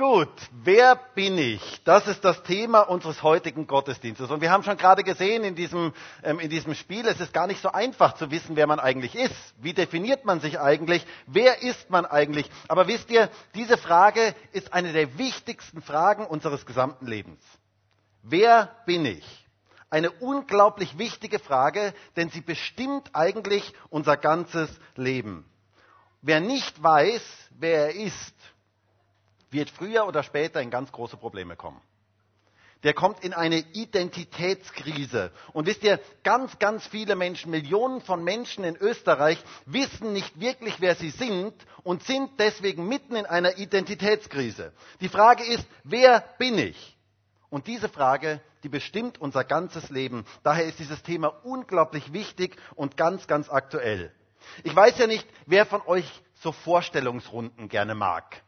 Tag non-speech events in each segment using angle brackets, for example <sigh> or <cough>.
Gut, wer bin ich? Das ist das Thema unseres heutigen Gottesdienstes. Und wir haben schon gerade gesehen in diesem, ähm, in diesem Spiel, es ist gar nicht so einfach zu wissen, wer man eigentlich ist. Wie definiert man sich eigentlich? Wer ist man eigentlich? Aber wisst ihr, diese Frage ist eine der wichtigsten Fragen unseres gesamten Lebens. Wer bin ich? Eine unglaublich wichtige Frage, denn sie bestimmt eigentlich unser ganzes Leben. Wer nicht weiß, wer er ist, wird früher oder später in ganz große Probleme kommen. Der kommt in eine Identitätskrise. Und wisst ihr, ganz, ganz viele Menschen, Millionen von Menschen in Österreich wissen nicht wirklich, wer sie sind und sind deswegen mitten in einer Identitätskrise. Die Frage ist, wer bin ich? Und diese Frage, die bestimmt unser ganzes Leben. Daher ist dieses Thema unglaublich wichtig und ganz, ganz aktuell. Ich weiß ja nicht, wer von euch so Vorstellungsrunden gerne mag.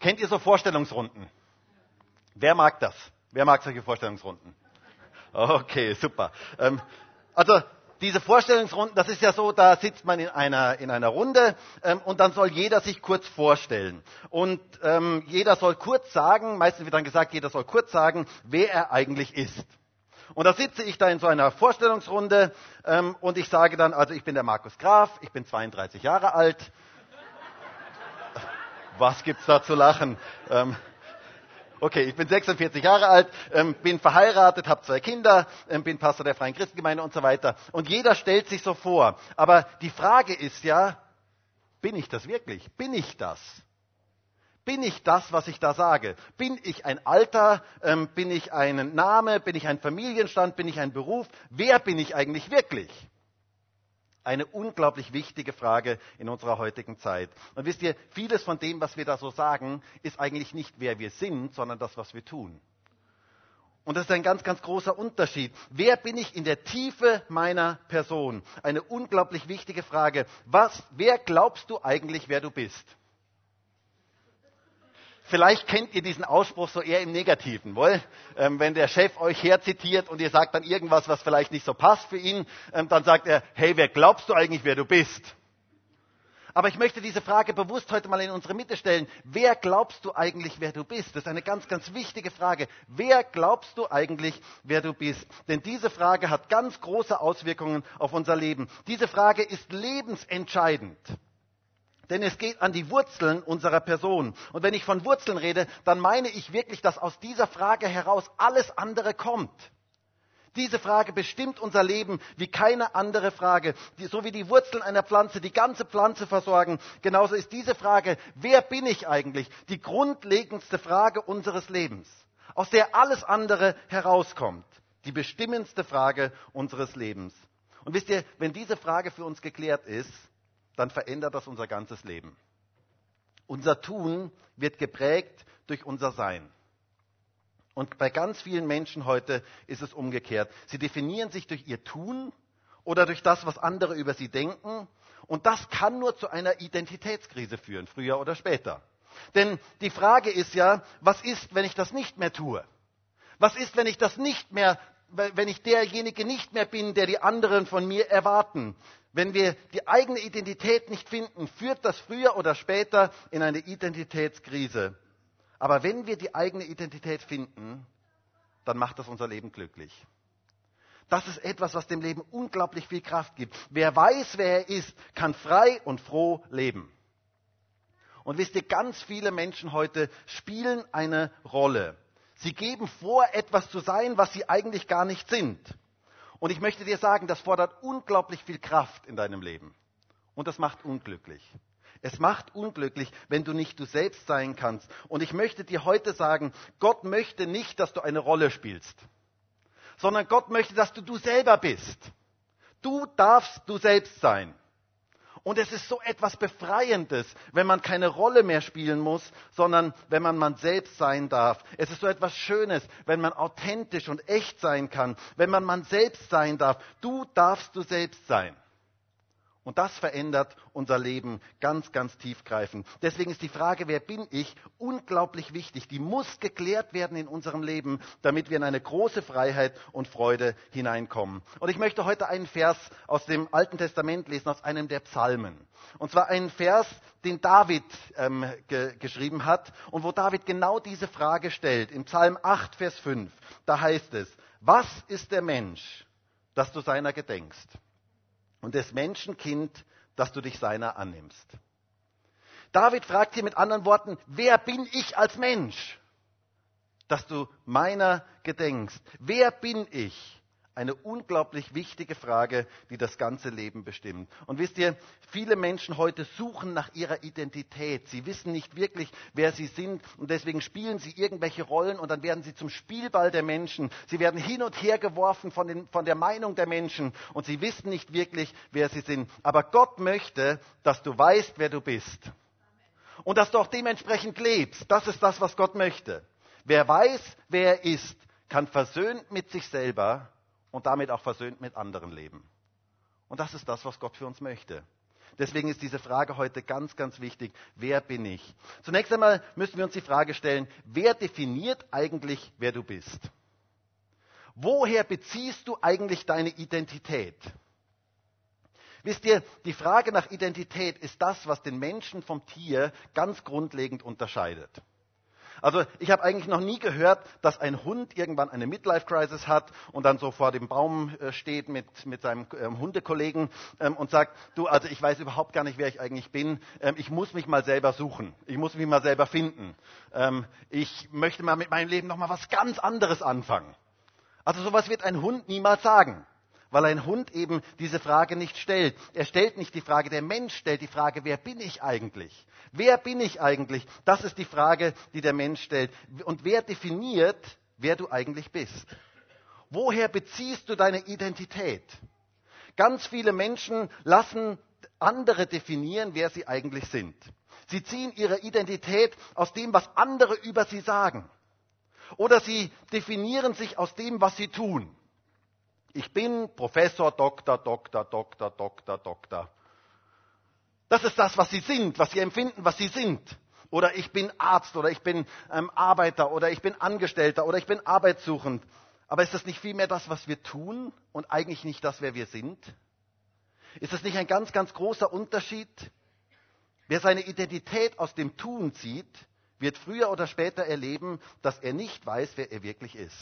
Kennt ihr so Vorstellungsrunden? Wer mag das? Wer mag solche Vorstellungsrunden? Okay, super. Ähm, also diese Vorstellungsrunden, das ist ja so, da sitzt man in einer, in einer Runde ähm, und dann soll jeder sich kurz vorstellen. Und ähm, jeder soll kurz sagen, meistens wird dann gesagt, jeder soll kurz sagen, wer er eigentlich ist. Und da sitze ich da in so einer Vorstellungsrunde ähm, und ich sage dann, also ich bin der Markus Graf, ich bin 32 Jahre alt, was gibt's da zu lachen? Ähm, okay, ich bin 46 Jahre alt, ähm, bin verheiratet, habe zwei Kinder, ähm, bin Pastor der Freien Christengemeinde und so weiter. Und jeder stellt sich so vor. Aber die Frage ist ja, bin ich das wirklich? Bin ich das? Bin ich das, was ich da sage? Bin ich ein Alter? Ähm, bin ich ein Name? Bin ich ein Familienstand? Bin ich ein Beruf? Wer bin ich eigentlich wirklich? Eine unglaublich wichtige Frage in unserer heutigen Zeit. Und wisst ihr, vieles von dem, was wir da so sagen, ist eigentlich nicht wer wir sind, sondern das, was wir tun. Und das ist ein ganz, ganz großer Unterschied. Wer bin ich in der Tiefe meiner Person? Eine unglaublich wichtige Frage. Was, wer glaubst du eigentlich, wer du bist? Vielleicht kennt ihr diesen Ausspruch so eher im Negativen, wohl? Ähm, wenn der Chef euch herzitiert und ihr sagt dann irgendwas, was vielleicht nicht so passt für ihn, ähm, dann sagt er, hey, wer glaubst du eigentlich, wer du bist? Aber ich möchte diese Frage bewusst heute mal in unsere Mitte stellen. Wer glaubst du eigentlich, wer du bist? Das ist eine ganz, ganz wichtige Frage. Wer glaubst du eigentlich, wer du bist? Denn diese Frage hat ganz große Auswirkungen auf unser Leben. Diese Frage ist lebensentscheidend. Denn es geht an die Wurzeln unserer Person. Und wenn ich von Wurzeln rede, dann meine ich wirklich, dass aus dieser Frage heraus alles andere kommt. Diese Frage bestimmt unser Leben wie keine andere Frage. so wie die Wurzeln einer Pflanze die ganze Pflanze versorgen, genauso ist diese Frage, wer bin ich eigentlich, die grundlegendste Frage unseres Lebens, aus der alles andere herauskommt. Die bestimmendste Frage unseres Lebens. Und wisst ihr, wenn diese Frage für uns geklärt ist, dann verändert das unser ganzes Leben. Unser Tun wird geprägt durch unser Sein. Und bei ganz vielen Menschen heute ist es umgekehrt. Sie definieren sich durch ihr Tun oder durch das, was andere über sie denken. Und das kann nur zu einer Identitätskrise führen, früher oder später. Denn die Frage ist ja, was ist, wenn ich das nicht mehr tue? Was ist, wenn ich das nicht mehr, wenn ich derjenige nicht mehr bin, der die anderen von mir erwarten? Wenn wir die eigene Identität nicht finden, führt das früher oder später in eine Identitätskrise. Aber wenn wir die eigene Identität finden, dann macht das unser Leben glücklich. Das ist etwas, was dem Leben unglaublich viel Kraft gibt. Wer weiß, wer er ist, kann frei und froh leben. Und wisst ihr, ganz viele Menschen heute spielen eine Rolle. Sie geben vor, etwas zu sein, was sie eigentlich gar nicht sind. Und ich möchte dir sagen, das fordert unglaublich viel Kraft in deinem Leben. Und das macht unglücklich. Es macht unglücklich, wenn du nicht du selbst sein kannst. Und ich möchte dir heute sagen, Gott möchte nicht, dass du eine Rolle spielst, sondern Gott möchte, dass du du selber bist. Du darfst du selbst sein. Und es ist so etwas Befreiendes, wenn man keine Rolle mehr spielen muss, sondern wenn man man selbst sein darf. Es ist so etwas Schönes, wenn man authentisch und echt sein kann, wenn man man selbst sein darf. Du darfst du selbst sein. Und das verändert unser Leben ganz, ganz tiefgreifend. Deswegen ist die Frage, wer bin ich, unglaublich wichtig. Die muss geklärt werden in unserem Leben, damit wir in eine große Freiheit und Freude hineinkommen. Und ich möchte heute einen Vers aus dem Alten Testament lesen, aus einem der Psalmen. Und zwar einen Vers, den David ähm, ge geschrieben hat und wo David genau diese Frage stellt. Im Psalm 8, Vers 5, da heißt es, was ist der Mensch, dass du seiner gedenkst? Und des Menschenkind, dass du dich seiner annimmst. David fragt hier mit anderen Worten, wer bin ich als Mensch, dass du meiner gedenkst? Wer bin ich? Eine unglaublich wichtige Frage, die das ganze Leben bestimmt. Und wisst ihr, viele Menschen heute suchen nach ihrer Identität. Sie wissen nicht wirklich, wer sie sind und deswegen spielen sie irgendwelche Rollen und dann werden sie zum Spielball der Menschen. Sie werden hin und her geworfen von, den, von der Meinung der Menschen und sie wissen nicht wirklich, wer sie sind. Aber Gott möchte, dass du weißt, wer du bist. Und dass du auch dementsprechend lebst. Das ist das, was Gott möchte. Wer weiß, wer er ist, kann versöhnt mit sich selber und damit auch versöhnt mit anderen leben. Und das ist das, was Gott für uns möchte. Deswegen ist diese Frage heute ganz, ganz wichtig. Wer bin ich? Zunächst einmal müssen wir uns die Frage stellen, wer definiert eigentlich, wer du bist? Woher beziehst du eigentlich deine Identität? Wisst ihr, die Frage nach Identität ist das, was den Menschen vom Tier ganz grundlegend unterscheidet. Also ich habe eigentlich noch nie gehört, dass ein Hund irgendwann eine Midlife-Crisis hat und dann so vor dem Baum äh, steht mit, mit seinem ähm, Hundekollegen ähm, und sagt, du, also ich weiß überhaupt gar nicht, wer ich eigentlich bin. Ähm, ich muss mich mal selber suchen. Ich muss mich mal selber finden. Ich möchte mal mit meinem Leben noch mal was ganz anderes anfangen. Also sowas wird ein Hund niemals sagen weil ein Hund eben diese Frage nicht stellt. Er stellt nicht die Frage, der Mensch stellt die Frage, wer bin ich eigentlich? Wer bin ich eigentlich? Das ist die Frage, die der Mensch stellt. Und wer definiert, wer du eigentlich bist? Woher beziehst du deine Identität? Ganz viele Menschen lassen andere definieren, wer sie eigentlich sind. Sie ziehen ihre Identität aus dem, was andere über sie sagen. Oder sie definieren sich aus dem, was sie tun. Ich bin Professor, Doktor, Doktor, Doktor, Doktor, Doktor. Das ist das, was sie sind, was sie empfinden, was sie sind. Oder ich bin Arzt oder ich bin ähm, Arbeiter oder ich bin Angestellter oder ich bin arbeitssuchend. Aber ist das nicht vielmehr das, was wir tun und eigentlich nicht das, wer wir sind? Ist das nicht ein ganz, ganz großer Unterschied? Wer seine Identität aus dem Tun zieht, wird früher oder später erleben, dass er nicht weiß, wer er wirklich ist.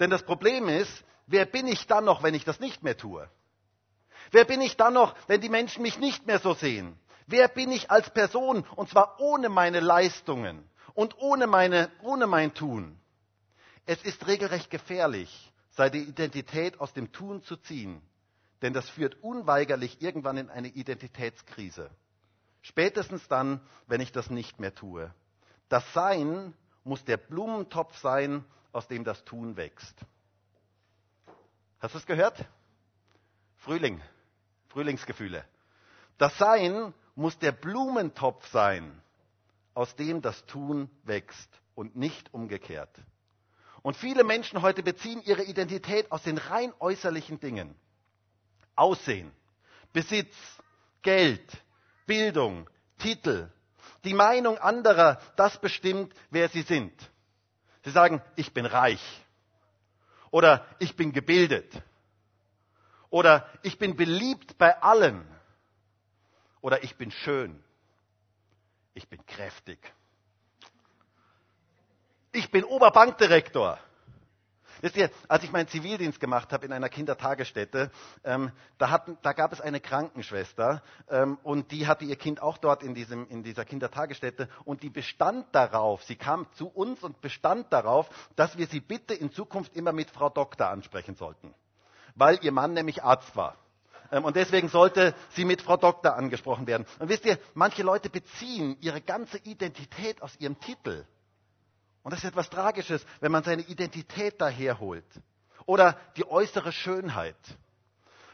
Denn das Problem ist, wer bin ich dann noch, wenn ich das nicht mehr tue? Wer bin ich dann noch, wenn die Menschen mich nicht mehr so sehen? Wer bin ich als Person? Und zwar ohne meine Leistungen und ohne, meine, ohne mein Tun. Es ist regelrecht gefährlich, seine Identität aus dem Tun zu ziehen. Denn das führt unweigerlich irgendwann in eine Identitätskrise. Spätestens dann, wenn ich das nicht mehr tue. Das Sein muss der Blumentopf sein, aus dem das Tun wächst. Hast du es gehört? Frühling, Frühlingsgefühle. Das Sein muss der Blumentopf sein, aus dem das Tun wächst und nicht umgekehrt. Und viele Menschen heute beziehen ihre Identität aus den rein äußerlichen Dingen. Aussehen, Besitz, Geld, Bildung, Titel. Die Meinung anderer, das bestimmt, wer sie sind. Sie sagen, ich bin reich. Oder ich bin gebildet. Oder ich bin beliebt bei allen. Oder ich bin schön. Ich bin kräftig. Ich bin Oberbankdirektor. Wisst ihr, als ich meinen Zivildienst gemacht habe in einer Kindertagesstätte, ähm, da, hatten, da, gab es eine Krankenschwester ähm, und die hatte ihr Kind auch dort in, diesem, in dieser Kindertagesstätte und die bestand darauf, sie kam zu uns und bestand darauf, dass wir sie bitte in Zukunft immer mit Frau Doktor ansprechen sollten, weil ihr Mann nämlich Arzt war. Ähm, und deswegen sollte sie mit Frau Doktor angesprochen werden. Und wisst ihr, manche Leute beziehen ihre ganze Identität aus ihrem Titel. Und das ist etwas Tragisches, wenn man seine Identität daherholt. Oder die äußere Schönheit.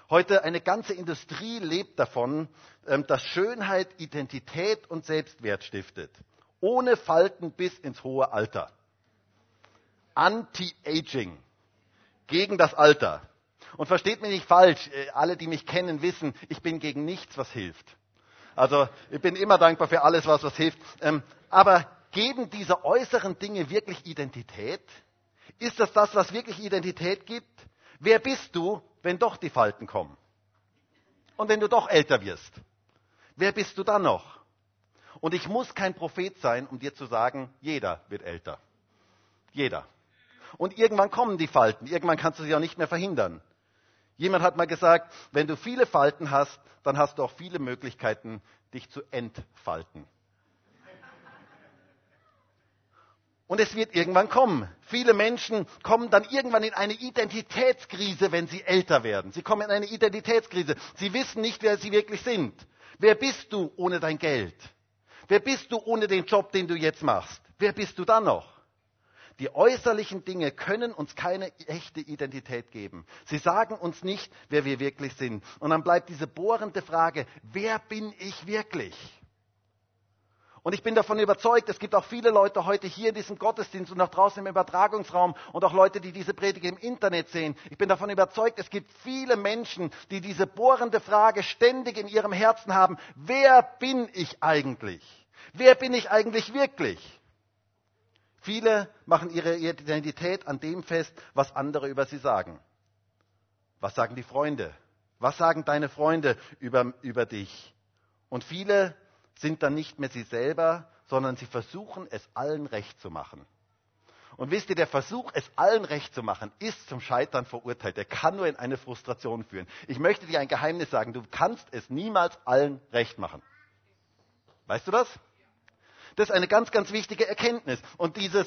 Heute eine ganze Industrie lebt davon, ähm, dass Schönheit Identität und Selbstwert stiftet. Ohne Falten bis ins hohe Alter. Anti-Aging. Gegen das Alter. Und versteht mich nicht falsch, äh, alle, die mich kennen, wissen, ich bin gegen nichts, was hilft. Also ich bin immer dankbar für alles, was was hilft. Ähm, aber geben diese äußeren Dinge wirklich Identität? Ist das das, was wirklich Identität gibt? Wer bist du, wenn doch die Falten kommen? Und wenn du doch älter wirst? Wer bist du dann noch? Und ich muss kein Prophet sein, um dir zu sagen, jeder wird älter. Jeder. Und irgendwann kommen die Falten. Irgendwann kannst du sie auch nicht mehr verhindern. Jemand hat mal gesagt, wenn du viele Falten hast, dann hast du auch viele Möglichkeiten, dich zu entfalten. Und es wird irgendwann kommen. Viele Menschen kommen dann irgendwann in eine Identitätskrise, wenn sie älter werden. Sie kommen in eine Identitätskrise. Sie wissen nicht, wer sie wirklich sind. Wer bist du ohne dein Geld? Wer bist du ohne den Job, den du jetzt machst? Wer bist du dann noch? Die äußerlichen Dinge können uns keine echte Identität geben. Sie sagen uns nicht, wer wir wirklich sind. Und dann bleibt diese bohrende Frage, wer bin ich wirklich? Und ich bin davon überzeugt, es gibt auch viele Leute heute hier in diesem Gottesdienst und auch draußen im Übertragungsraum und auch Leute, die diese Predigt im Internet sehen. Ich bin davon überzeugt, es gibt viele Menschen, die diese bohrende Frage ständig in ihrem Herzen haben. Wer bin ich eigentlich? Wer bin ich eigentlich wirklich? Viele machen ihre Identität an dem fest, was andere über sie sagen. Was sagen die Freunde? Was sagen deine Freunde über, über dich? Und viele sind dann nicht mehr sie selber, sondern sie versuchen es allen recht zu machen. Und wisst ihr, der Versuch, es allen recht zu machen, ist zum Scheitern verurteilt. Er kann nur in eine Frustration führen. Ich möchte dir ein Geheimnis sagen, du kannst es niemals allen recht machen. Weißt du das? Das ist eine ganz, ganz wichtige Erkenntnis. Und dieses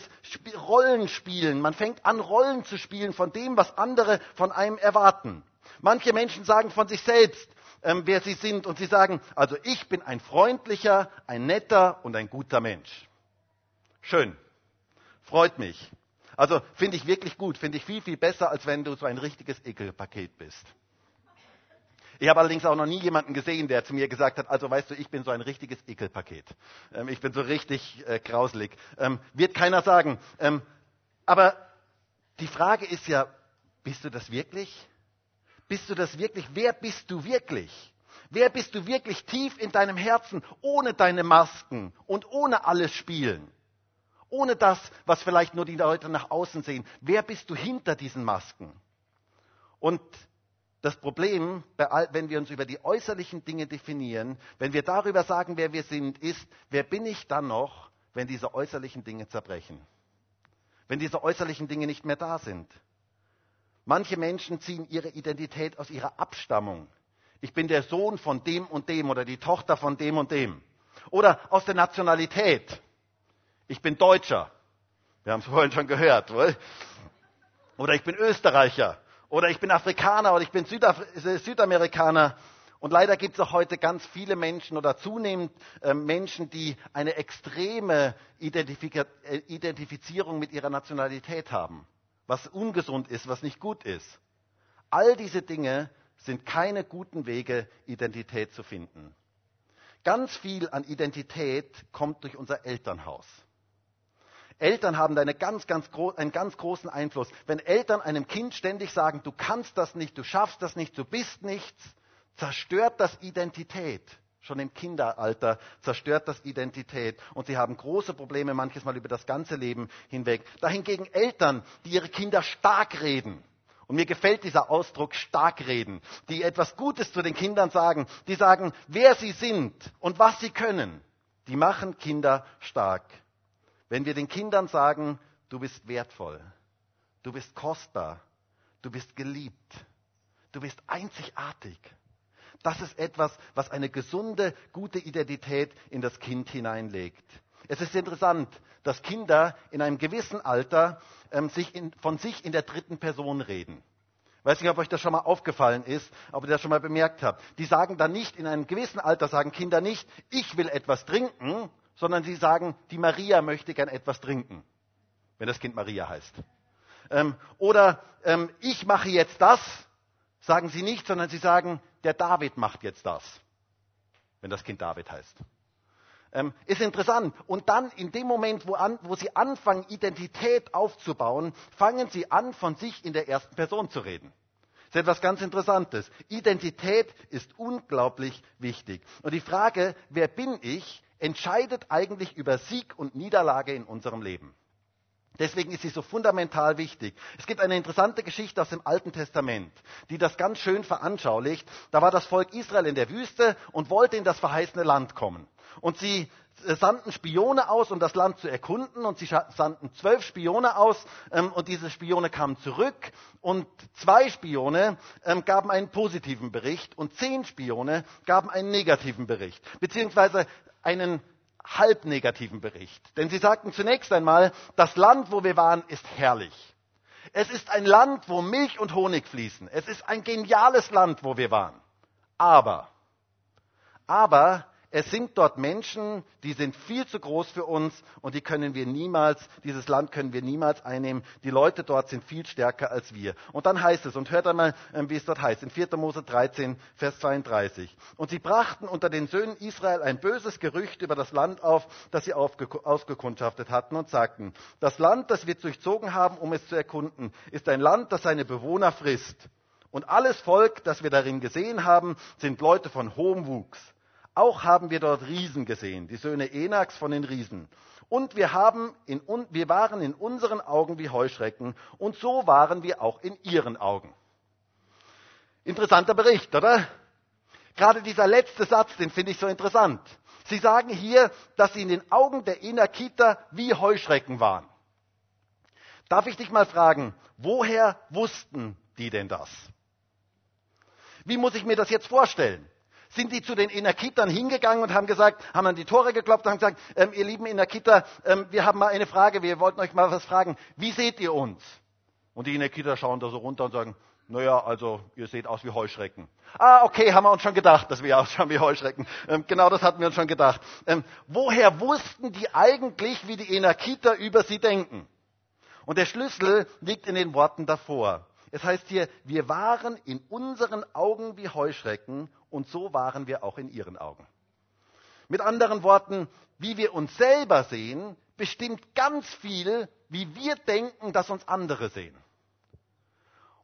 Rollenspielen, man fängt an, Rollen zu spielen von dem, was andere von einem erwarten. Manche Menschen sagen von sich selbst, ähm, wer sie sind, und sie sagen, also ich bin ein freundlicher, ein netter und ein guter Mensch. Schön. Freut mich. Also finde ich wirklich gut, finde ich viel, viel besser, als wenn du so ein richtiges Ekelpaket bist. Ich habe allerdings auch noch nie jemanden gesehen, der zu mir gesagt hat, also weißt du, ich bin so ein richtiges Ekelpaket. Ähm, ich bin so richtig äh, grauslig. Ähm, wird keiner sagen. Ähm, aber die Frage ist ja, bist du das wirklich? Bist du das wirklich? Wer bist du wirklich? Wer bist du wirklich tief in deinem Herzen, ohne deine Masken und ohne alles Spielen? Ohne das, was vielleicht nur die Leute nach außen sehen. Wer bist du hinter diesen Masken? Und das Problem, wenn wir uns über die äußerlichen Dinge definieren, wenn wir darüber sagen, wer wir sind, ist, wer bin ich dann noch, wenn diese äußerlichen Dinge zerbrechen? Wenn diese äußerlichen Dinge nicht mehr da sind? Manche Menschen ziehen ihre Identität aus ihrer Abstammung. Ich bin der Sohn von dem und dem oder die Tochter von dem und dem. Oder aus der Nationalität. Ich bin Deutscher. Wir haben es <laughs> vorhin schon gehört. Oder ich bin Österreicher. Oder ich bin Afrikaner oder ich bin Südaf Südamerikaner. Und leider gibt es auch heute ganz viele Menschen oder zunehmend äh, Menschen, die eine extreme Identifika äh, Identifizierung mit ihrer Nationalität haben, was ungesund ist, was nicht gut ist. All diese Dinge sind keine guten Wege, Identität zu finden. Ganz viel an Identität kommt durch unser Elternhaus. Eltern haben eine ganz, ganz einen ganz großen Einfluss. Wenn Eltern einem Kind ständig sagen, du kannst das nicht, du schaffst das nicht, du bist nichts, zerstört das Identität. Schon im Kinderalter zerstört das Identität. Und sie haben große Probleme manches Mal über das ganze Leben hinweg. Dahingegen Eltern, die ihre Kinder stark reden. Und mir gefällt dieser Ausdruck stark reden, die etwas Gutes zu den Kindern sagen, die sagen, wer sie sind und was sie können, die machen Kinder stark. Wenn wir den Kindern sagen, du bist wertvoll, du bist kostbar, du bist geliebt, du bist einzigartig. Das ist etwas, was eine gesunde, gute Identität in das Kind hineinlegt. Es ist interessant, dass Kinder in einem gewissen Alter ähm, sich in, von sich in der dritten Person reden. Weiß nicht, ob euch das schon mal aufgefallen ist, ob ihr das schon mal bemerkt habt. Die sagen dann nicht, in einem gewissen Alter sagen Kinder nicht, ich will etwas trinken, sondern sie sagen, die Maria möchte gern etwas trinken, wenn das Kind Maria heißt. Ähm, oder ähm, ich mache jetzt das, sagen sie nicht, sondern sie sagen, der David macht jetzt das, wenn das Kind David heißt. Ähm, ist interessant. Und dann in dem Moment, wo, an, wo sie anfangen, Identität aufzubauen, fangen sie an, von sich in der ersten Person zu reden. Das ist etwas ganz Interessantes. Identität ist unglaublich wichtig. Und die Frage, wer bin ich, entscheidet eigentlich über Sieg und Niederlage in unserem Leben. Deswegen ist sie so fundamental wichtig. Es gibt eine interessante Geschichte aus dem Alten Testament, die das ganz schön veranschaulicht. Da war das Volk Israel in der Wüste und wollte in das verheißene Land kommen. Und sie äh, sandten Spione aus, um das Land zu erkunden. Und sie sandten zwölf Spione aus. Ähm, und diese Spione kamen zurück. Und zwei Spione ähm, gaben einen positiven Bericht. Und zehn Spione gaben einen negativen Bericht. Beziehungsweise einen halb negativen Bericht. Denn sie sagten zunächst einmal, das Land, wo wir waren, ist herrlich. Es ist ein Land, wo Milch und Honig fließen. Es ist ein geniales Land, wo wir waren. Aber, aber es sind dort Menschen, die sind viel zu groß für uns und die können wir niemals, dieses Land können wir niemals einnehmen. Die Leute dort sind viel stärker als wir. Und dann heißt es, und hört einmal, ähm, wie es dort heißt, in 4. Mose 13, Vers 32. Und sie brachten unter den Söhnen Israel ein böses Gerücht über das Land auf, das sie ausgekundschaftet hatten und sagten, das Land, das wir durchzogen haben, um es zu erkunden, ist ein Land, das seine Bewohner frisst. Und alles Volk, das wir darin gesehen haben, sind Leute von hohem Wuchs. Auch haben wir dort Riesen gesehen, die Söhne Enaks von den Riesen. Und wir, haben in, wir waren in unseren Augen wie Heuschrecken und so waren wir auch in ihren Augen. Interessanter Bericht, oder? Gerade dieser letzte Satz, den finde ich so interessant. Sie sagen hier, dass sie in den Augen der Enakiter wie Heuschrecken waren. Darf ich dich mal fragen, woher wussten die denn das? Wie muss ich mir das jetzt vorstellen? Sind die zu den Inakitern hingegangen und haben gesagt, haben an die Tore geklopft und haben gesagt, ähm, ihr lieben Inakiter, ähm, wir haben mal eine Frage, wir wollten euch mal was fragen. Wie seht ihr uns? Und die Inakiter schauen da so runter und sagen, naja, also ihr seht aus wie Heuschrecken. Ah, okay, haben wir uns schon gedacht, dass wir ausschauen wie Heuschrecken. Ähm, genau das hatten wir uns schon gedacht. Ähm, woher wussten die eigentlich, wie die Enakiter über sie denken? Und der Schlüssel liegt in den Worten davor. Es heißt hier, wir waren in unseren Augen wie Heuschrecken und so waren wir auch in ihren Augen. Mit anderen Worten, wie wir uns selber sehen, bestimmt ganz viel, wie wir denken, dass uns andere sehen.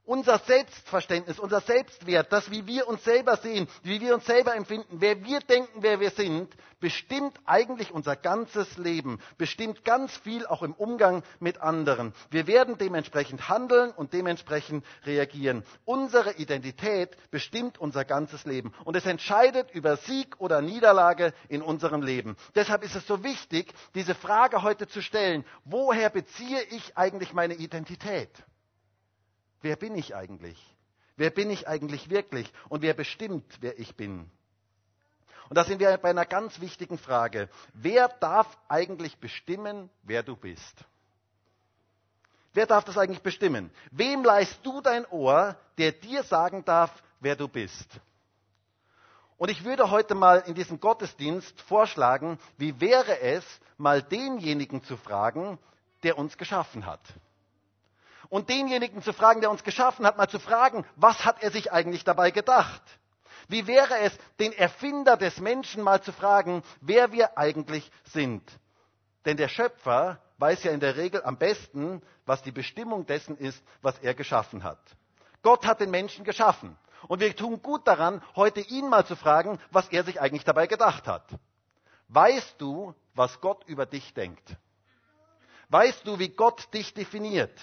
Unser Selbstverständnis, unser Selbstwert, das, wie wir uns selber sehen, wie wir uns selber empfinden, wer wir denken, wer wir sind, bestimmt eigentlich unser ganzes Leben, bestimmt ganz viel auch im Umgang mit anderen. Wir werden dementsprechend handeln und dementsprechend reagieren. Unsere Identität bestimmt unser ganzes Leben und es entscheidet über Sieg oder Niederlage in unserem Leben. Deshalb ist es so wichtig, diese Frage heute zu stellen, woher beziehe ich eigentlich meine Identität? Wer bin ich eigentlich? Wer bin ich eigentlich wirklich? Und wer bestimmt, wer ich bin? Und da sind wir bei einer ganz wichtigen Frage. Wer darf eigentlich bestimmen, wer du bist? Wer darf das eigentlich bestimmen? Wem leist du dein Ohr, der dir sagen darf, wer du bist? Und ich würde heute mal in diesem Gottesdienst vorschlagen, wie wäre es, mal denjenigen zu fragen, der uns geschaffen hat und denjenigen zu fragen, der uns geschaffen hat, mal zu fragen, was hat er sich eigentlich dabei gedacht? Wie wäre es, den Erfinder des Menschen mal zu fragen, wer wir eigentlich sind? Denn der Schöpfer weiß ja in der Regel am besten, was die Bestimmung dessen ist, was er geschaffen hat. Gott hat den Menschen geschaffen. Und wir tun gut daran, heute ihn mal zu fragen, was er sich eigentlich dabei gedacht hat. Weißt du, was Gott über dich denkt? Weißt du, wie Gott dich definiert?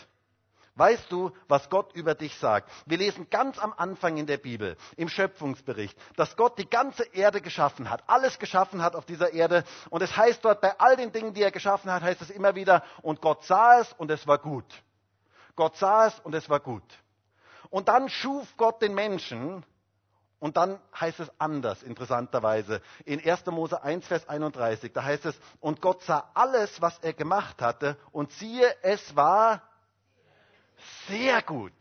Weißt du, was Gott über dich sagt? Wir lesen ganz am Anfang in der Bibel, im Schöpfungsbericht, dass Gott die ganze Erde geschaffen hat, alles geschaffen hat auf dieser Erde. Und es heißt dort, bei all den Dingen, die er geschaffen hat, heißt es immer wieder, und Gott sah es und es war gut. Gott sah es und es war gut. Und dann schuf Gott den Menschen und dann heißt es anders, interessanterweise. In 1. Mose 1, Vers 31, da heißt es, und Gott sah alles, was er gemacht hatte, und siehe, es war sehr gut.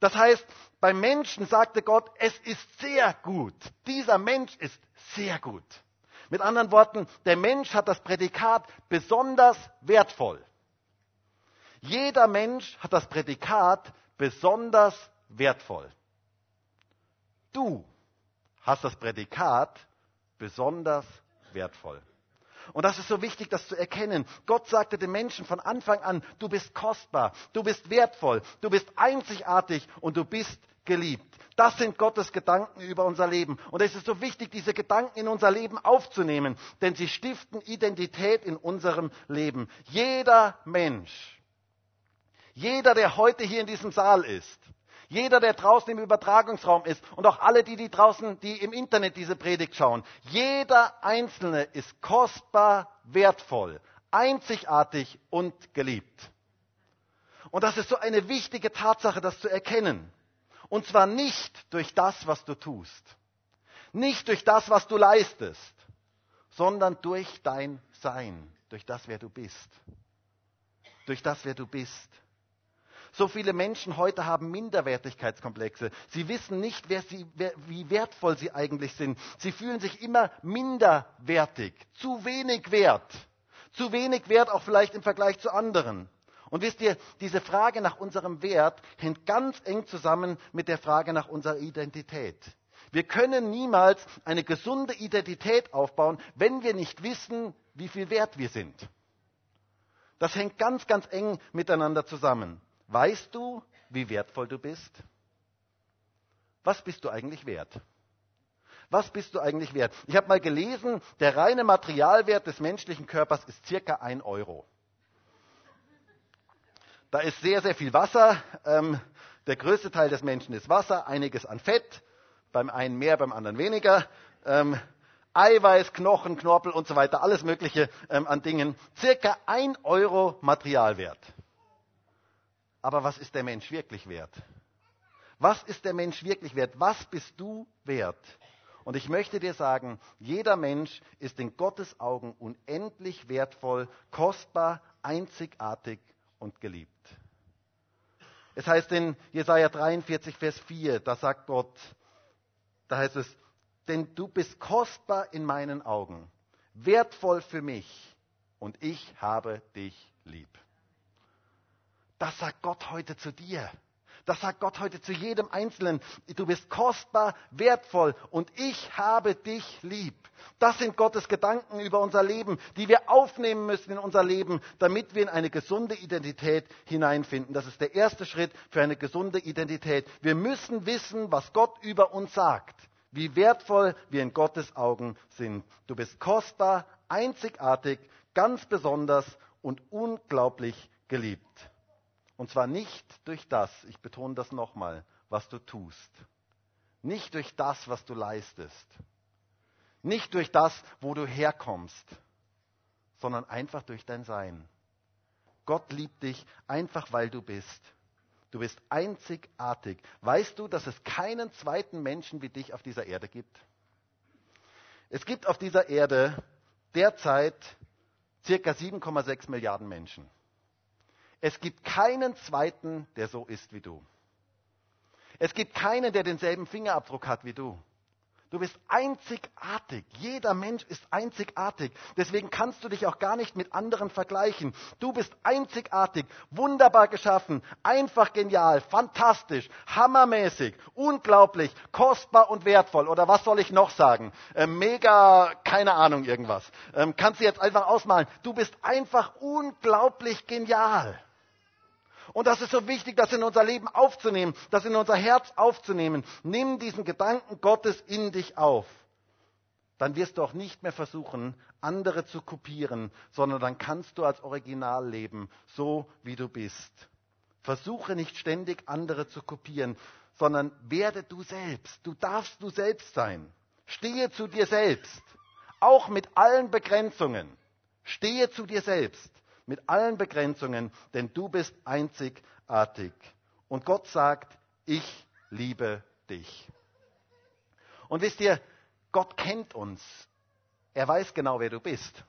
Das heißt, beim Menschen sagte Gott, es ist sehr gut. Dieser Mensch ist sehr gut. Mit anderen Worten, der Mensch hat das Prädikat besonders wertvoll. Jeder Mensch hat das Prädikat besonders wertvoll. Du hast das Prädikat besonders wertvoll. Und das ist so wichtig, das zu erkennen. Gott sagte den Menschen von Anfang an, du bist kostbar, du bist wertvoll, du bist einzigartig und du bist geliebt. Das sind Gottes Gedanken über unser Leben. Und es ist so wichtig, diese Gedanken in unser Leben aufzunehmen, denn sie stiften Identität in unserem Leben. Jeder Mensch, jeder, der heute hier in diesem Saal ist, jeder, der draußen im Übertragungsraum ist und auch alle die, die draußen, die im Internet diese Predigt schauen, jeder Einzelne ist kostbar, wertvoll, einzigartig und geliebt. Und das ist so eine wichtige Tatsache, das zu erkennen. Und zwar nicht durch das, was du tust, nicht durch das, was du leistest, sondern durch dein Sein, durch das, wer du bist. Durch das, wer du bist. So viele Menschen heute haben Minderwertigkeitskomplexe. Sie wissen nicht, wer sie, wer, wie wertvoll sie eigentlich sind. Sie fühlen sich immer minderwertig, zu wenig wert. Zu wenig wert auch vielleicht im Vergleich zu anderen. Und wisst ihr, diese Frage nach unserem Wert hängt ganz eng zusammen mit der Frage nach unserer Identität. Wir können niemals eine gesunde Identität aufbauen, wenn wir nicht wissen, wie viel wert wir sind. Das hängt ganz, ganz eng miteinander zusammen. Weißt du, wie wertvoll du bist? Was bist du eigentlich wert? Was bist du eigentlich wert? Ich habe mal gelesen, der reine Materialwert des menschlichen Körpers ist circa ein Euro. Da ist sehr, sehr viel Wasser. Ähm, der größte Teil des Menschen ist Wasser, einiges an Fett, beim einen mehr, beim anderen weniger. Ähm, Eiweiß, Knochen, Knorpel und so weiter, alles Mögliche ähm, an Dingen. Circa ein Euro Materialwert. Aber was ist der Mensch wirklich wert? Was ist der Mensch wirklich wert? Was bist du wert? Und ich möchte dir sagen, jeder Mensch ist in Gottes Augen unendlich wertvoll, kostbar, einzigartig und geliebt. Es heißt in Jesaja 43, Vers 4, da sagt Gott, da heißt es, denn du bist kostbar in meinen Augen, wertvoll für mich und ich habe dich lieb. Das sagt Gott heute zu dir. Das sagt Gott heute zu jedem Einzelnen. Du bist kostbar, wertvoll und ich habe dich lieb. Das sind Gottes Gedanken über unser Leben, die wir aufnehmen müssen in unser Leben, damit wir in eine gesunde Identität hineinfinden. Das ist der erste Schritt für eine gesunde Identität. Wir müssen wissen, was Gott über uns sagt, wie wertvoll wir in Gottes Augen sind. Du bist kostbar, einzigartig, ganz besonders und unglaublich geliebt. Und zwar nicht durch das, ich betone das nochmal, was du tust. Nicht durch das, was du leistest. Nicht durch das, wo du herkommst, sondern einfach durch dein Sein. Gott liebt dich einfach, weil du bist. Du bist einzigartig. Weißt du, dass es keinen zweiten Menschen wie dich auf dieser Erde gibt? Es gibt auf dieser Erde derzeit circa 7,6 Milliarden Menschen. Es gibt keinen zweiten, der so ist wie du. Es gibt keinen, der denselben Fingerabdruck hat wie du. Du bist einzigartig. Jeder Mensch ist einzigartig. Deswegen kannst du dich auch gar nicht mit anderen vergleichen. Du bist einzigartig, wunderbar geschaffen, einfach genial, fantastisch, hammermäßig, unglaublich, kostbar und wertvoll. Oder was soll ich noch sagen? Äh, mega, keine Ahnung, irgendwas. Ähm, kannst du jetzt einfach ausmalen. Du bist einfach unglaublich genial. Und das ist so wichtig, das in unser Leben aufzunehmen, das in unser Herz aufzunehmen. Nimm diesen Gedanken Gottes in dich auf. Dann wirst du auch nicht mehr versuchen, andere zu kopieren, sondern dann kannst du als Original leben, so wie du bist. Versuche nicht ständig andere zu kopieren, sondern werde du selbst. Du darfst du selbst sein. Stehe zu dir selbst, auch mit allen Begrenzungen. Stehe zu dir selbst mit allen Begrenzungen, denn du bist einzigartig. Und Gott sagt, ich liebe dich. Und wisst ihr, Gott kennt uns. Er weiß genau, wer du bist.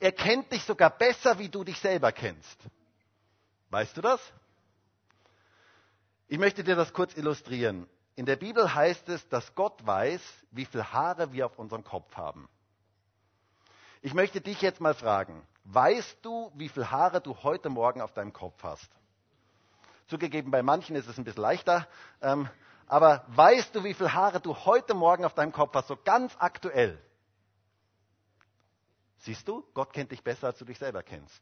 Er kennt dich sogar besser, wie du dich selber kennst. Weißt du das? Ich möchte dir das kurz illustrieren. In der Bibel heißt es, dass Gott weiß, wie viele Haare wir auf unserem Kopf haben. Ich möchte dich jetzt mal fragen, Weißt du, wie viele Haare du heute Morgen auf deinem Kopf hast? Zugegeben, bei manchen ist es ein bisschen leichter. Ähm, aber weißt du, wie viele Haare du heute Morgen auf deinem Kopf hast, so ganz aktuell? Siehst du, Gott kennt dich besser, als du dich selber kennst.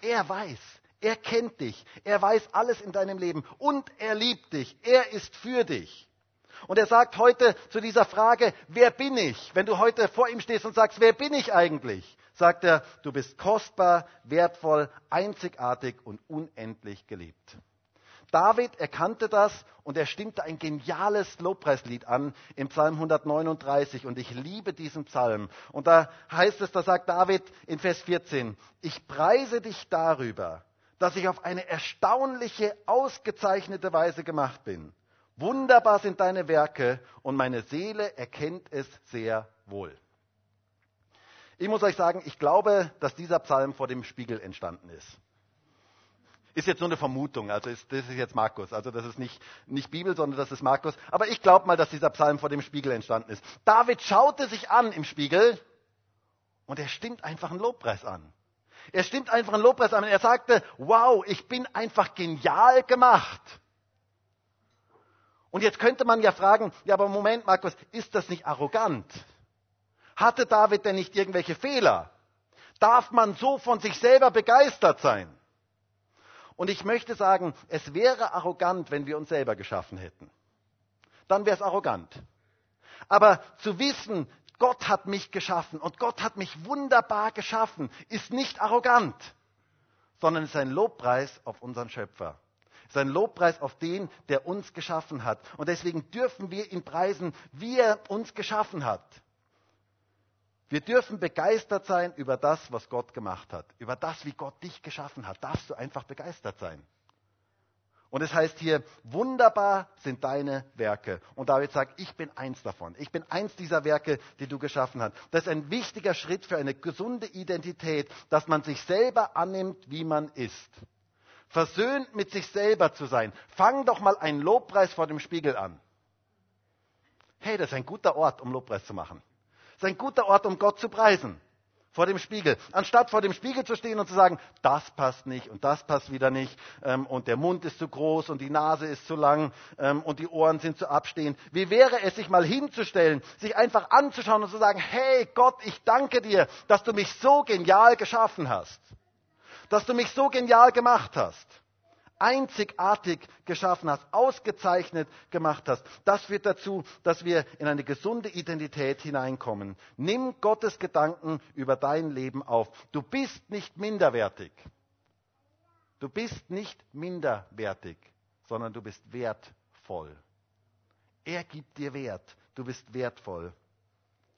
Er weiß, Er kennt dich. Er weiß alles in deinem Leben. Und er liebt dich. Er ist für dich. Und er sagt heute zu dieser Frage, wer bin ich? Wenn du heute vor ihm stehst und sagst, wer bin ich eigentlich? Sagt er, du bist kostbar, wertvoll, einzigartig und unendlich geliebt. David erkannte das und er stimmte ein geniales Lobpreislied an im Psalm 139 und ich liebe diesen Psalm. Und da heißt es, da sagt David in Vers 14, ich preise dich darüber, dass ich auf eine erstaunliche, ausgezeichnete Weise gemacht bin. Wunderbar sind deine Werke und meine Seele erkennt es sehr wohl. Ich muss euch sagen, ich glaube, dass dieser Psalm vor dem Spiegel entstanden ist. Ist jetzt nur eine Vermutung, also ist, das ist jetzt Markus. Also das ist nicht, nicht Bibel, sondern das ist Markus. Aber ich glaube mal, dass dieser Psalm vor dem Spiegel entstanden ist. David schaute sich an im Spiegel und er stimmt einfach einen Lobpreis an. Er stimmt einfach einen Lobpreis an. Er sagte, wow, ich bin einfach genial gemacht. Und jetzt könnte man ja fragen, ja, aber Moment, Markus, ist das nicht arrogant? Hatte David denn nicht irgendwelche Fehler? Darf man so von sich selber begeistert sein? Und ich möchte sagen, es wäre arrogant, wenn wir uns selber geschaffen hätten. Dann wäre es arrogant. Aber zu wissen, Gott hat mich geschaffen und Gott hat mich wunderbar geschaffen, ist nicht arrogant, sondern ist ein Lobpreis auf unseren Schöpfer. Ist ein Lobpreis auf den, der uns geschaffen hat. Und deswegen dürfen wir ihn preisen, wie er uns geschaffen hat. Wir dürfen begeistert sein über das, was Gott gemacht hat. Über das, wie Gott dich geschaffen hat. Darfst du einfach begeistert sein. Und es heißt hier, wunderbar sind deine Werke. Und David sagt, ich bin eins davon. Ich bin eins dieser Werke, die du geschaffen hast. Das ist ein wichtiger Schritt für eine gesunde Identität, dass man sich selber annimmt, wie man ist. Versöhnt mit sich selber zu sein. Fang doch mal einen Lobpreis vor dem Spiegel an. Hey, das ist ein guter Ort, um Lobpreis zu machen ist ein guter Ort, um Gott zu preisen. Vor dem Spiegel. Anstatt vor dem Spiegel zu stehen und zu sagen, das passt nicht und das passt wieder nicht ähm, und der Mund ist zu groß und die Nase ist zu lang ähm, und die Ohren sind zu abstehend. Wie wäre es, sich mal hinzustellen, sich einfach anzuschauen und zu sagen, hey Gott, ich danke dir, dass du mich so genial geschaffen hast. Dass du mich so genial gemacht hast einzigartig geschaffen hast, ausgezeichnet gemacht hast. Das führt dazu, dass wir in eine gesunde Identität hineinkommen. Nimm Gottes Gedanken über dein Leben auf. Du bist nicht minderwertig. Du bist nicht minderwertig, sondern du bist wertvoll. Er gibt dir Wert. Du bist wertvoll.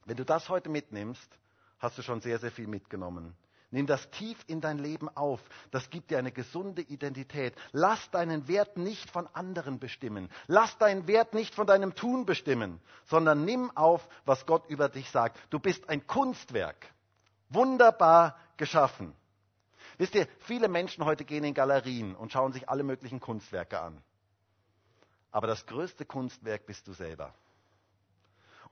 Wenn du das heute mitnimmst, hast du schon sehr, sehr viel mitgenommen. Nimm das tief in dein Leben auf. Das gibt dir eine gesunde Identität. Lass deinen Wert nicht von anderen bestimmen. Lass deinen Wert nicht von deinem Tun bestimmen, sondern nimm auf, was Gott über dich sagt. Du bist ein Kunstwerk. Wunderbar geschaffen. Wisst ihr, viele Menschen heute gehen in Galerien und schauen sich alle möglichen Kunstwerke an. Aber das größte Kunstwerk bist du selber.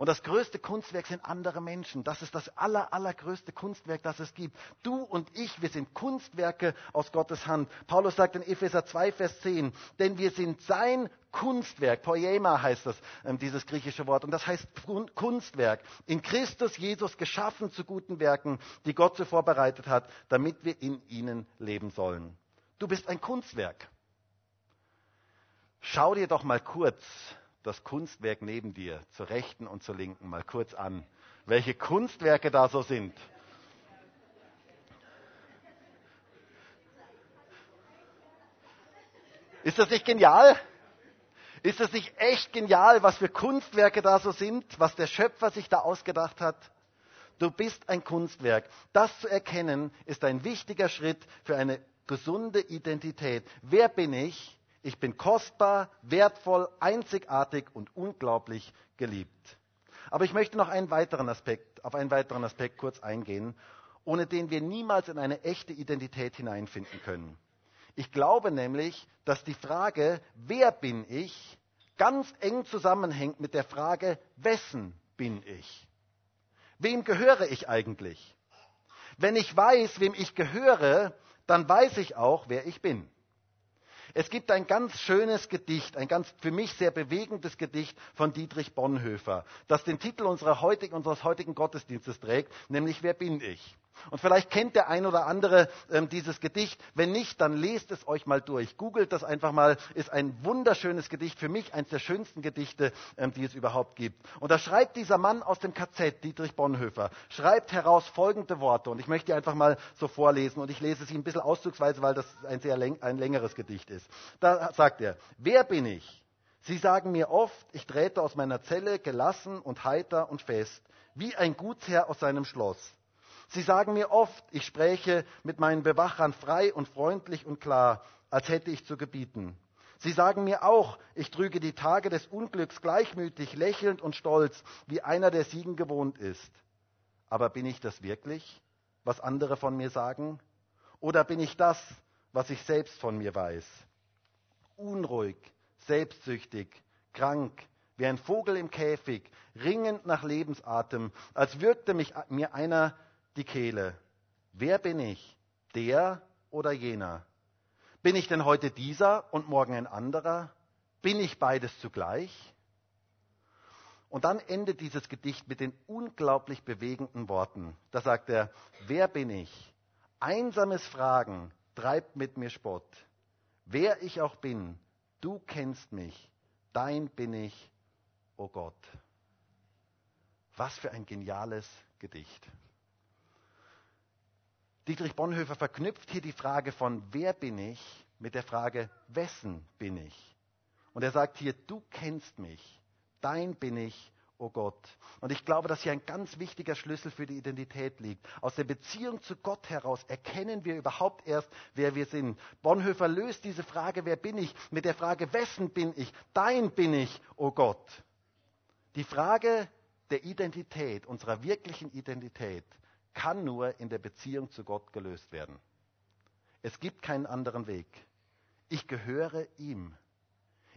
Und das größte Kunstwerk sind andere Menschen. Das ist das aller, allergrößte Kunstwerk, das es gibt. Du und ich, wir sind Kunstwerke aus Gottes Hand. Paulus sagt in Epheser 2, Vers 10, denn wir sind sein Kunstwerk. Poema heißt das, ähm, dieses griechische Wort. Und das heißt Kunstwerk. In Christus Jesus geschaffen zu guten Werken, die Gott so vorbereitet hat, damit wir in ihnen leben sollen. Du bist ein Kunstwerk. Schau dir doch mal kurz das Kunstwerk neben dir, zur rechten und zur linken, mal kurz an, welche Kunstwerke da so sind. Ist das nicht genial? Ist das nicht echt genial, was für Kunstwerke da so sind, was der Schöpfer sich da ausgedacht hat? Du bist ein Kunstwerk. Das zu erkennen, ist ein wichtiger Schritt für eine gesunde Identität. Wer bin ich? Ich bin kostbar, wertvoll, einzigartig und unglaublich geliebt. Aber ich möchte noch einen weiteren Aspekt, auf einen weiteren Aspekt kurz eingehen, ohne den wir niemals in eine echte Identität hineinfinden können. Ich glaube nämlich, dass die Frage, wer bin ich, ganz eng zusammenhängt mit der Frage, wessen bin ich? Wem gehöre ich eigentlich? Wenn ich weiß, wem ich gehöre, dann weiß ich auch, wer ich bin. Es gibt ein ganz schönes Gedicht, ein ganz für mich sehr bewegendes Gedicht von Dietrich Bonhoeffer, das den Titel unseres heutigen Gottesdienstes trägt, nämlich Wer bin ich? Und vielleicht kennt der ein oder andere ähm, dieses Gedicht. Wenn nicht, dann lest es euch mal durch. Googelt das einfach mal. Ist ein wunderschönes Gedicht. Für mich eines der schönsten Gedichte, ähm, die es überhaupt gibt. Und da schreibt dieser Mann aus dem KZ, Dietrich Bonhoeffer, schreibt heraus folgende Worte. Und ich möchte die einfach mal so vorlesen. Und ich lese sie ein bisschen auszugsweise, weil das ein sehr ein längeres Gedicht ist. Da sagt er, wer bin ich? Sie sagen mir oft, ich trete aus meiner Zelle gelassen und heiter und fest, wie ein Gutsherr aus seinem Schloss. Sie sagen mir oft, ich spräche mit meinen Bewachern frei und freundlich und klar, als hätte ich zu gebieten. Sie sagen mir auch, ich trüge die Tage des Unglücks gleichmütig, lächelnd und stolz, wie einer, der Siegen gewohnt ist. Aber bin ich das wirklich, was andere von mir sagen? Oder bin ich das, was ich selbst von mir weiß? Unruhig, selbstsüchtig, krank, wie ein Vogel im Käfig, ringend nach Lebensatem, als würgte mich mir einer die Kehle. Wer bin ich? Der oder jener? Bin ich denn heute dieser und morgen ein anderer? Bin ich beides zugleich? Und dann endet dieses Gedicht mit den unglaublich bewegenden Worten. Da sagt er, wer bin ich? Einsames Fragen treibt mit mir Spott. Wer ich auch bin, du kennst mich, dein bin ich, o oh Gott. Was für ein geniales Gedicht. Dietrich Bonhoeffer verknüpft hier die Frage von wer bin ich mit der Frage wessen bin ich. Und er sagt hier, du kennst mich, dein bin ich, o oh Gott. Und ich glaube, dass hier ein ganz wichtiger Schlüssel für die Identität liegt. Aus der Beziehung zu Gott heraus erkennen wir überhaupt erst, wer wir sind. Bonhoeffer löst diese Frage, wer bin ich, mit der Frage, wessen bin ich, dein bin ich, o oh Gott. Die Frage der Identität, unserer wirklichen Identität, kann nur in der Beziehung zu Gott gelöst werden. Es gibt keinen anderen Weg. Ich gehöre ihm.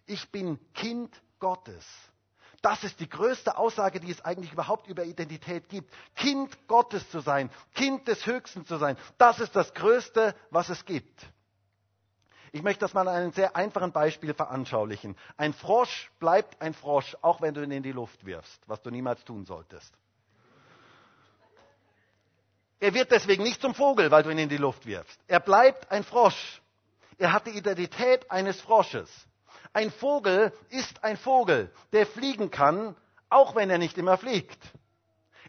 Ich bin Kind Gottes. Das ist die größte Aussage, die es eigentlich überhaupt über Identität gibt. Kind Gottes zu sein, Kind des Höchsten zu sein, das ist das Größte, was es gibt. Ich möchte das mal an einem sehr einfachen Beispiel veranschaulichen. Ein Frosch bleibt ein Frosch, auch wenn du ihn in die Luft wirfst, was du niemals tun solltest. Er wird deswegen nicht zum Vogel, weil du ihn in die Luft wirfst. Er bleibt ein Frosch. Er hat die Identität eines Frosches. Ein Vogel ist ein Vogel, der fliegen kann, auch wenn er nicht immer fliegt.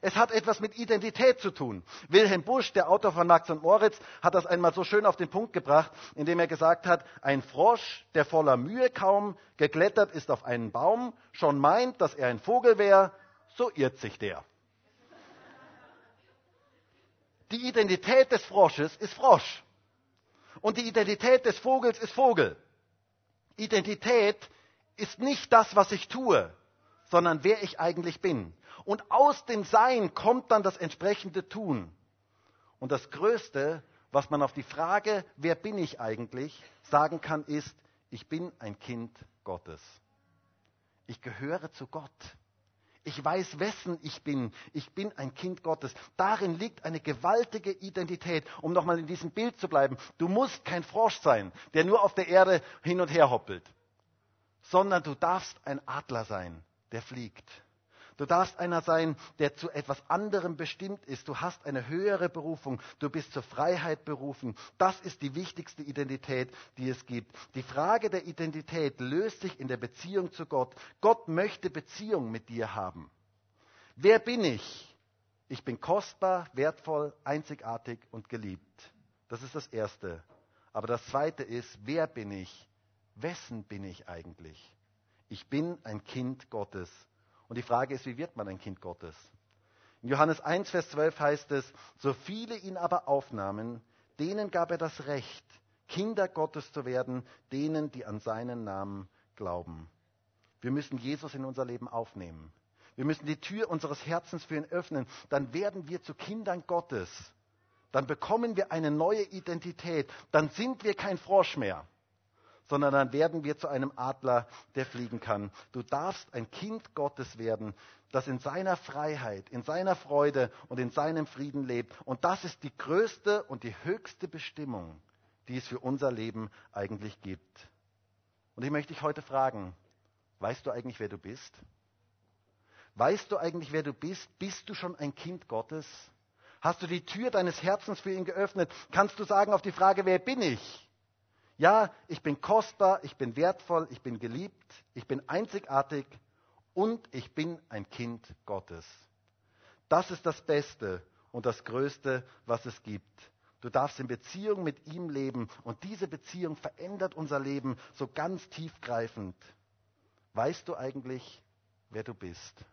Es hat etwas mit Identität zu tun. Wilhelm Busch, der Autor von Max und Moritz, hat das einmal so schön auf den Punkt gebracht, indem er gesagt hat, ein Frosch, der voller Mühe kaum geklettert ist auf einen Baum, schon meint, dass er ein Vogel wäre, so irrt sich der. Die Identität des Frosches ist Frosch. Und die Identität des Vogels ist Vogel. Identität ist nicht das, was ich tue, sondern wer ich eigentlich bin. Und aus dem Sein kommt dann das entsprechende Tun. Und das Größte, was man auf die Frage, wer bin ich eigentlich, sagen kann, ist, ich bin ein Kind Gottes. Ich gehöre zu Gott. Ich weiß, wessen ich bin. Ich bin ein Kind Gottes. Darin liegt eine gewaltige Identität. Um nochmal in diesem Bild zu bleiben. Du musst kein Frosch sein, der nur auf der Erde hin und her hoppelt. Sondern du darfst ein Adler sein, der fliegt. Du darfst einer sein, der zu etwas anderem bestimmt ist. Du hast eine höhere Berufung. Du bist zur Freiheit berufen. Das ist die wichtigste Identität, die es gibt. Die Frage der Identität löst sich in der Beziehung zu Gott. Gott möchte Beziehung mit dir haben. Wer bin ich? Ich bin kostbar, wertvoll, einzigartig und geliebt. Das ist das Erste. Aber das Zweite ist, wer bin ich? Wessen bin ich eigentlich? Ich bin ein Kind Gottes. Und die Frage ist, wie wird man ein Kind Gottes? In Johannes 1, Vers 12 heißt es, so viele ihn aber aufnahmen, denen gab er das Recht, Kinder Gottes zu werden, denen, die an seinen Namen glauben. Wir müssen Jesus in unser Leben aufnehmen. Wir müssen die Tür unseres Herzens für ihn öffnen. Dann werden wir zu Kindern Gottes. Dann bekommen wir eine neue Identität. Dann sind wir kein Frosch mehr sondern dann werden wir zu einem Adler, der fliegen kann. Du darfst ein Kind Gottes werden, das in seiner Freiheit, in seiner Freude und in seinem Frieden lebt. Und das ist die größte und die höchste Bestimmung, die es für unser Leben eigentlich gibt. Und ich möchte dich heute fragen, weißt du eigentlich, wer du bist? Weißt du eigentlich, wer du bist? Bist du schon ein Kind Gottes? Hast du die Tür deines Herzens für ihn geöffnet? Kannst du sagen auf die Frage, wer bin ich? Ja, ich bin kostbar, ich bin wertvoll, ich bin geliebt, ich bin einzigartig und ich bin ein Kind Gottes. Das ist das Beste und das Größte, was es gibt. Du darfst in Beziehung mit ihm leben und diese Beziehung verändert unser Leben so ganz tiefgreifend. Weißt du eigentlich, wer du bist?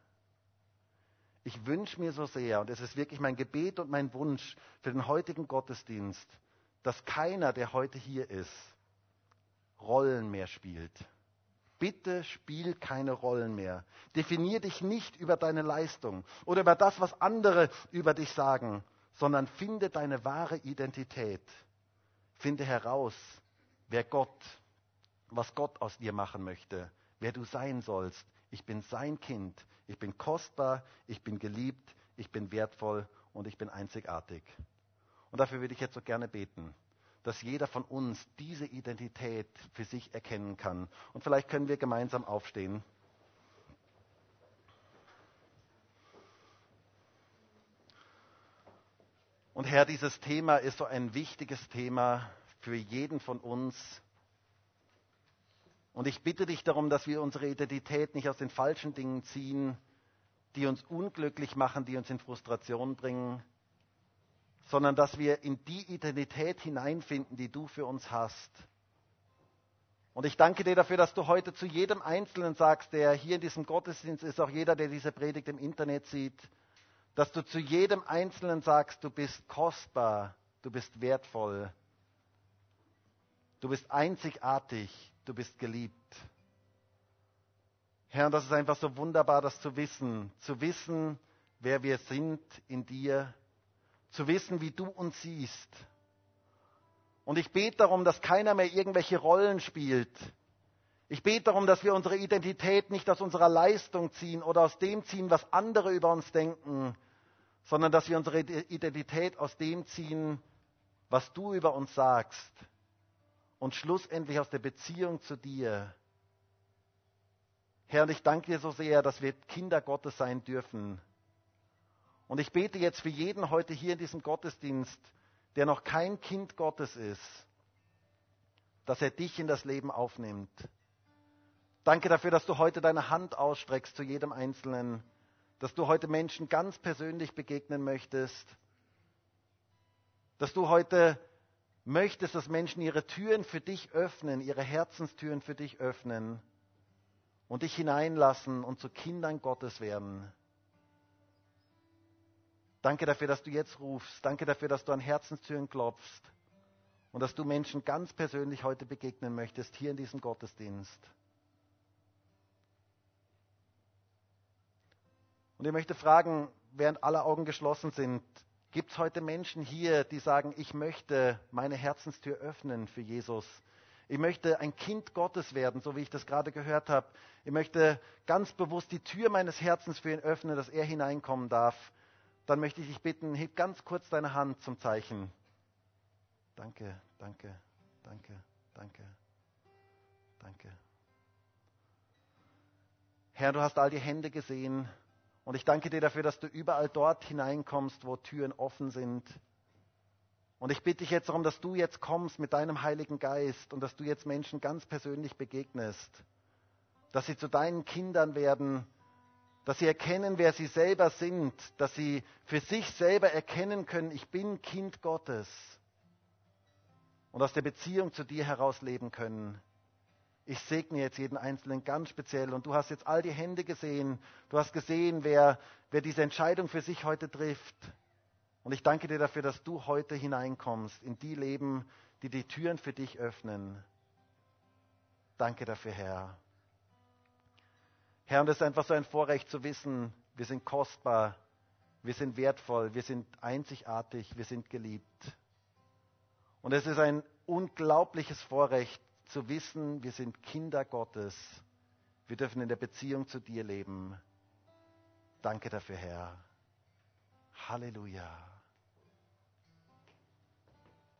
Ich wünsche mir so sehr, und es ist wirklich mein Gebet und mein Wunsch für den heutigen Gottesdienst, dass keiner, der heute hier ist, Rollen mehr spielt. Bitte spiel keine Rollen mehr. Definier dich nicht über deine Leistung oder über das, was andere über dich sagen, sondern finde deine wahre Identität. Finde heraus, wer Gott, was Gott aus dir machen möchte, wer du sein sollst. Ich bin sein Kind, ich bin kostbar, ich bin geliebt, ich bin wertvoll und ich bin einzigartig. Und dafür würde ich jetzt so gerne beten, dass jeder von uns diese Identität für sich erkennen kann. Und vielleicht können wir gemeinsam aufstehen. Und Herr, dieses Thema ist so ein wichtiges Thema für jeden von uns. Und ich bitte dich darum, dass wir unsere Identität nicht aus den falschen Dingen ziehen, die uns unglücklich machen, die uns in Frustration bringen, sondern dass wir in die Identität hineinfinden, die du für uns hast. Und ich danke dir dafür, dass du heute zu jedem Einzelnen sagst, der hier in diesem Gottesdienst ist, auch jeder, der diese Predigt im Internet sieht, dass du zu jedem Einzelnen sagst, du bist kostbar, du bist wertvoll, du bist einzigartig, du bist geliebt. Herr, und das ist einfach so wunderbar, das zu wissen, zu wissen, wer wir sind in dir, zu wissen, wie du uns siehst. Und ich bete darum, dass keiner mehr irgendwelche Rollen spielt. Ich bete darum, dass wir unsere Identität nicht aus unserer Leistung ziehen oder aus dem ziehen, was andere über uns denken, sondern dass wir unsere Identität aus dem ziehen, was du über uns sagst und schlussendlich aus der Beziehung zu dir. Herr, und ich danke dir so sehr, dass wir Kinder Gottes sein dürfen. Und ich bete jetzt für jeden heute hier in diesem Gottesdienst, der noch kein Kind Gottes ist, dass er dich in das Leben aufnimmt. Danke dafür, dass du heute deine Hand ausstreckst zu jedem Einzelnen dass du heute Menschen ganz persönlich begegnen möchtest, dass du heute möchtest, dass Menschen ihre Türen für dich öffnen, ihre Herzenstüren für dich öffnen und dich hineinlassen und zu Kindern Gottes werden. Danke dafür, dass du jetzt rufst. Danke dafür, dass du an Herzenstüren klopfst und dass du Menschen ganz persönlich heute begegnen möchtest, hier in diesem Gottesdienst. Und ich möchte fragen, während alle Augen geschlossen sind, gibt es heute Menschen hier, die sagen, ich möchte meine Herzenstür öffnen für Jesus? Ich möchte ein Kind Gottes werden, so wie ich das gerade gehört habe. Ich möchte ganz bewusst die Tür meines Herzens für ihn öffnen, dass er hineinkommen darf. Dann möchte ich dich bitten, heb ganz kurz deine Hand zum Zeichen. Danke, danke, danke, danke, danke. Herr, du hast all die Hände gesehen. Und ich danke dir dafür, dass du überall dort hineinkommst, wo Türen offen sind. Und ich bitte dich jetzt darum, dass du jetzt kommst mit deinem Heiligen Geist und dass du jetzt Menschen ganz persönlich begegnest. Dass sie zu deinen Kindern werden, dass sie erkennen, wer sie selber sind, dass sie für sich selber erkennen können, ich bin Kind Gottes. Und aus der Beziehung zu dir heraus leben können. Ich segne jetzt jeden Einzelnen ganz speziell. Und du hast jetzt all die Hände gesehen. Du hast gesehen, wer, wer diese Entscheidung für sich heute trifft. Und ich danke dir dafür, dass du heute hineinkommst in die Leben, die die Türen für dich öffnen. Danke dafür, Herr. Herr, und es ist einfach so ein Vorrecht zu wissen, wir sind kostbar, wir sind wertvoll, wir sind einzigartig, wir sind geliebt. Und es ist ein unglaubliches Vorrecht, zu wissen, wir sind Kinder Gottes. Wir dürfen in der Beziehung zu dir leben. Danke dafür, Herr. Halleluja.